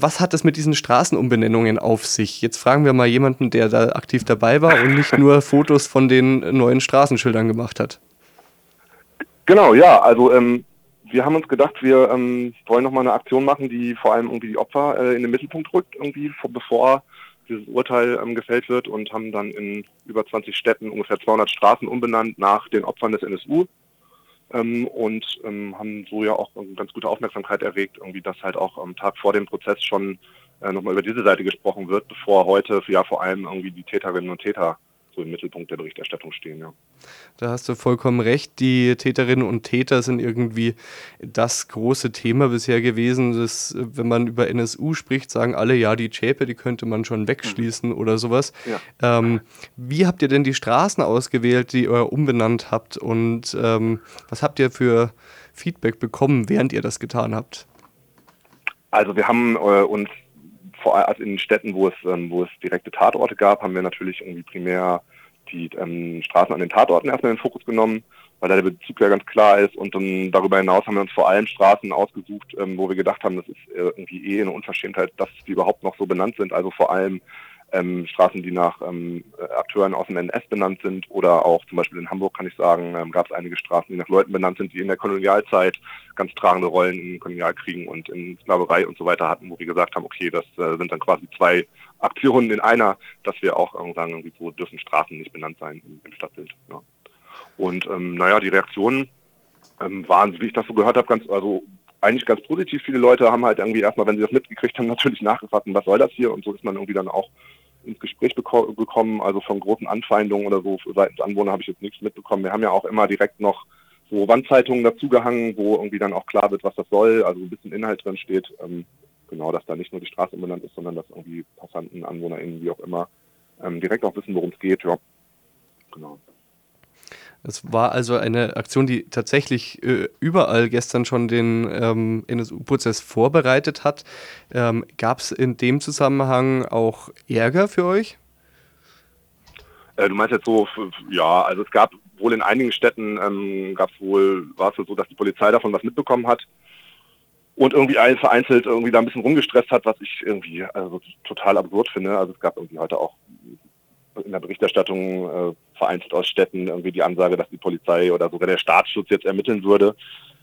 Was hat es mit diesen Straßenumbenennungen auf sich? Jetzt fragen wir mal jemanden, der da aktiv dabei war und nicht nur Fotos von den neuen Straßenschildern gemacht hat. Genau, ja, also ähm, wir haben uns gedacht, wir ähm, wollen nochmal eine Aktion machen, die vor allem irgendwie die Opfer äh, in den Mittelpunkt rückt, irgendwie bevor dieses Urteil ähm, gefällt wird und haben dann in über 20 Städten ungefähr 200 Straßen umbenannt nach den Opfern des NSU ähm, und ähm, haben so ja auch ganz gute Aufmerksamkeit erregt, irgendwie, dass halt auch am Tag vor dem Prozess schon äh, nochmal über diese Seite gesprochen wird, bevor heute ja vor allem irgendwie die Täterinnen und Täter so im Mittelpunkt der Berichterstattung stehen. Ja. Da hast du vollkommen recht. Die Täterinnen und Täter sind irgendwie das große Thema bisher gewesen. Dass, wenn man über NSU spricht, sagen alle, ja, die Zschäpe, die könnte man schon wegschließen mhm. oder sowas. Ja. Ähm, wie habt ihr denn die Straßen ausgewählt, die ihr umbenannt habt? Und ähm, was habt ihr für Feedback bekommen, während ihr das getan habt? Also wir haben äh, uns vor allem also in Städten, wo es, ähm, wo es direkte Tatorte gab, haben wir natürlich irgendwie primär die ähm, Straßen an den Tatorten erstmal in den Fokus genommen, weil da der Bezug ja ganz klar ist. Und dann darüber hinaus haben wir uns vor allem Straßen ausgesucht, ähm, wo wir gedacht haben, das ist äh, irgendwie eh eine Unverschämtheit, dass die überhaupt noch so benannt sind. Also vor allem ähm, Straßen, die nach ähm, Akteuren aus dem NS benannt sind oder auch zum Beispiel in Hamburg kann ich sagen, ähm, gab es einige Straßen, die nach Leuten benannt sind, die in der Kolonialzeit ganz tragende Rollen in Kolonialkriegen und in Sklaverei und so weiter hatten, wo wir gesagt haben, okay, das äh, sind dann quasi zwei Aktionen in einer, dass wir auch äh, sagen, irgendwie so dürfen Straßen nicht benannt sein im, im Stadtbild. Ja. Und ähm, naja, die Reaktionen ähm, waren, wie ich das so gehört habe, ganz, also eigentlich ganz positiv. Viele Leute haben halt irgendwie erstmal, wenn sie das mitgekriegt haben, natürlich nachgefragt, was soll das hier? Und so ist man irgendwie dann auch ins Gespräch bekommen. Also von großen Anfeindungen oder so seitens Anwohner habe ich jetzt nichts mitbekommen. Wir haben ja auch immer direkt noch so Wandzeitungen dazugehangen, wo irgendwie dann auch klar wird, was das soll, also ein bisschen Inhalt drin steht. Ähm, genau, dass da nicht nur die Straße umbenannt ist, sondern dass irgendwie Passanten, AnwohnerInnen, wie auch immer, ähm, direkt auch wissen, worum es geht. Ja, genau. Es war also eine Aktion, die tatsächlich äh, überall gestern schon den ähm, NSU-Prozess vorbereitet hat. Ähm, Gab es in dem Zusammenhang auch Ärger für euch? Äh, du meinst jetzt so, ja, also es gab wohl in einigen Städten, ähm, gab es wohl, war es so, dass die Polizei davon was mitbekommen hat und irgendwie vereinzelt irgendwie da ein bisschen rumgestresst hat, was ich irgendwie also total absurd finde. Also es gab irgendwie heute auch in der Berichterstattung äh, vereinzelt aus Städten irgendwie die Ansage, dass die Polizei oder sogar der Staatsschutz jetzt ermitteln würde,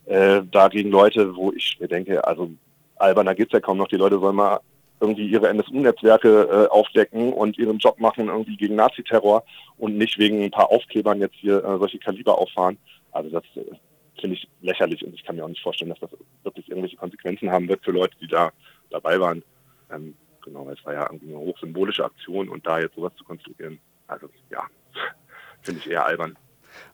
äh, dagegen Leute, wo ich mir denke, also alberner geht's ja kaum noch, die Leute sollen mal irgendwie ihre NSU-Netzwerke äh, aufdecken und ihren Job machen irgendwie gegen Naziterror und nicht wegen ein paar Aufklebern jetzt hier äh, solche Kaliber auffahren. Also das äh, finde ich lächerlich und ich kann mir auch nicht vorstellen, dass das wirklich irgendwelche Konsequenzen haben wird für Leute, die da dabei waren. Ähm, genau, es war ja irgendwie eine hochsymbolische Aktion und da jetzt sowas zu konstruieren, also ja, finde ich eher albern.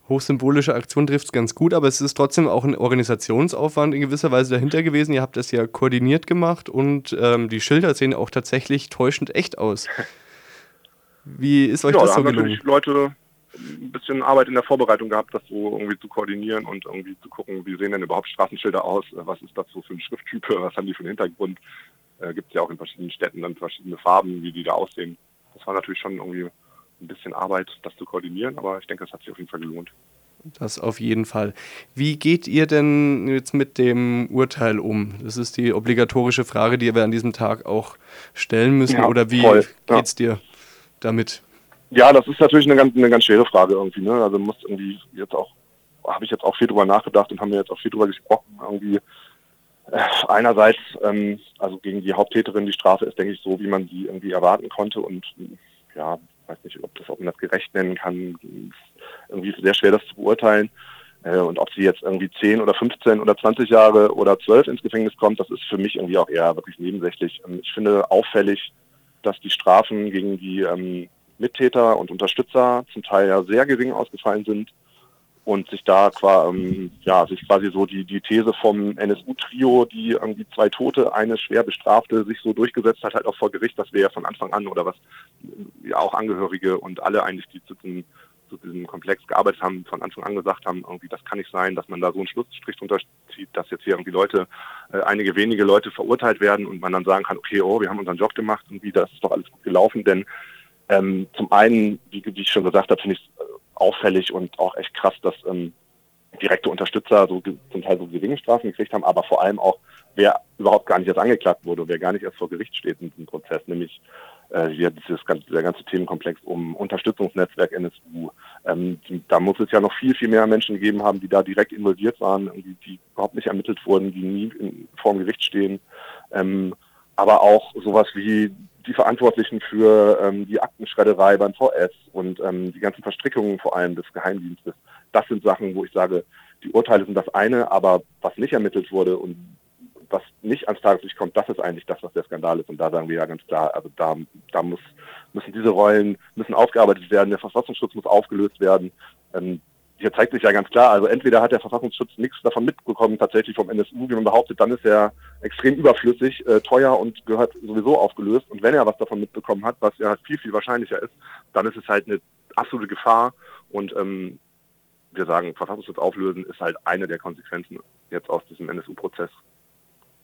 Hochsymbolische Aktion trifft es ganz gut, aber es ist trotzdem auch ein Organisationsaufwand in gewisser Weise dahinter gewesen. Ihr habt das ja koordiniert gemacht und ähm, die Schilder sehen auch tatsächlich täuschend echt aus. Wie ist euch ja, das da so haben gelungen? natürlich Leute ein bisschen Arbeit in der Vorbereitung gehabt, das so irgendwie zu koordinieren und irgendwie zu gucken, wie sehen denn überhaupt Straßenschilder aus, was ist das so für ein Schrifttype, was haben die für einen Hintergrund, äh, gibt es ja auch in verschiedenen Städten dann verschiedene Farben, wie die da aussehen. Das war natürlich schon irgendwie ein bisschen Arbeit, das zu koordinieren, aber ich denke, es hat sich auf jeden Fall gelohnt. Das auf jeden Fall. Wie geht ihr denn jetzt mit dem Urteil um? Das ist die obligatorische Frage, die wir an diesem Tag auch stellen müssen. Ja, Oder wie voll, ja. geht's dir damit? Ja, das ist natürlich eine ganz, eine ganz schwere Frage irgendwie. Ne? Also muss irgendwie jetzt auch, habe ich jetzt auch viel drüber nachgedacht und haben wir jetzt auch viel drüber gesprochen. Irgendwie äh, einerseits, ähm, also gegen die Haupttäterin die Strafe ist, denke ich, so, wie man sie irgendwie erwarten konnte und ja, weiß nicht, ob, das, ob man das gerecht nennen kann. Irgendwie sehr schwer, das zu beurteilen. Äh, und ob sie jetzt irgendwie 10 oder 15 oder 20 Jahre oder 12 ins Gefängnis kommt, das ist für mich irgendwie auch eher wirklich nebensächlich. Ähm, ich finde auffällig, dass die Strafen gegen die ähm, Mittäter und Unterstützer zum Teil ja sehr gering ausgefallen sind und sich da ähm, ja, sich quasi so die, die These vom NSU-Trio, die irgendwie zwei Tote, eine schwer Bestrafte, sich so durchgesetzt hat, halt auch vor Gericht, das wäre ja von Anfang an oder was ja auch Angehörige und alle eigentlich, die zu diesem, zu diesem Komplex gearbeitet haben, von Anfang an gesagt haben, irgendwie das kann nicht sein, dass man da so einen Schlussstrich drunter zieht, dass jetzt hier irgendwie Leute, äh, einige wenige Leute verurteilt werden und man dann sagen kann, okay, oh, wir haben unseren Job gemacht und wie, das ist doch alles gut gelaufen, denn ähm, zum einen, wie, wie ich schon gesagt habe, finde ich es auffällig und auch echt krass, dass ähm, direkte Unterstützer so zum Teil so geringe Strafen gekriegt haben, aber vor allem auch wer überhaupt gar nicht erst angeklagt wurde, wer gar nicht erst vor Gericht steht in diesem Prozess, nämlich äh, dieses ganze, der ganze Themenkomplex um Unterstützungsnetzwerk NSU. Ähm, da muss es ja noch viel, viel mehr Menschen gegeben haben, die da direkt involviert waren, die, die überhaupt nicht ermittelt wurden, die nie in, vor dem Gericht stehen. Ähm, aber auch sowas wie die Verantwortlichen für ähm, die Aktenschredderei beim VS und ähm, die ganzen Verstrickungen vor allem des Geheimdienstes. Das sind Sachen, wo ich sage, die Urteile sind das eine, aber was nicht ermittelt wurde und was nicht ans Tageslicht kommt, das ist eigentlich das, was der Skandal ist. Und da sagen wir ja ganz klar, also da, da muss, müssen diese Rollen müssen aufgearbeitet werden, der Verfassungsschutz muss aufgelöst werden. Ähm, hier zeigt sich ja ganz klar, also entweder hat der Verfassungsschutz nichts davon mitbekommen, tatsächlich vom NSU, wie man behauptet, dann ist er extrem überflüssig, äh, teuer und gehört sowieso aufgelöst. Und wenn er was davon mitbekommen hat, was ja viel, viel wahrscheinlicher ist, dann ist es halt eine absolute Gefahr. Und ähm, wir sagen, Verfassungsschutz auflösen ist halt eine der Konsequenzen jetzt aus diesem NSU-Prozess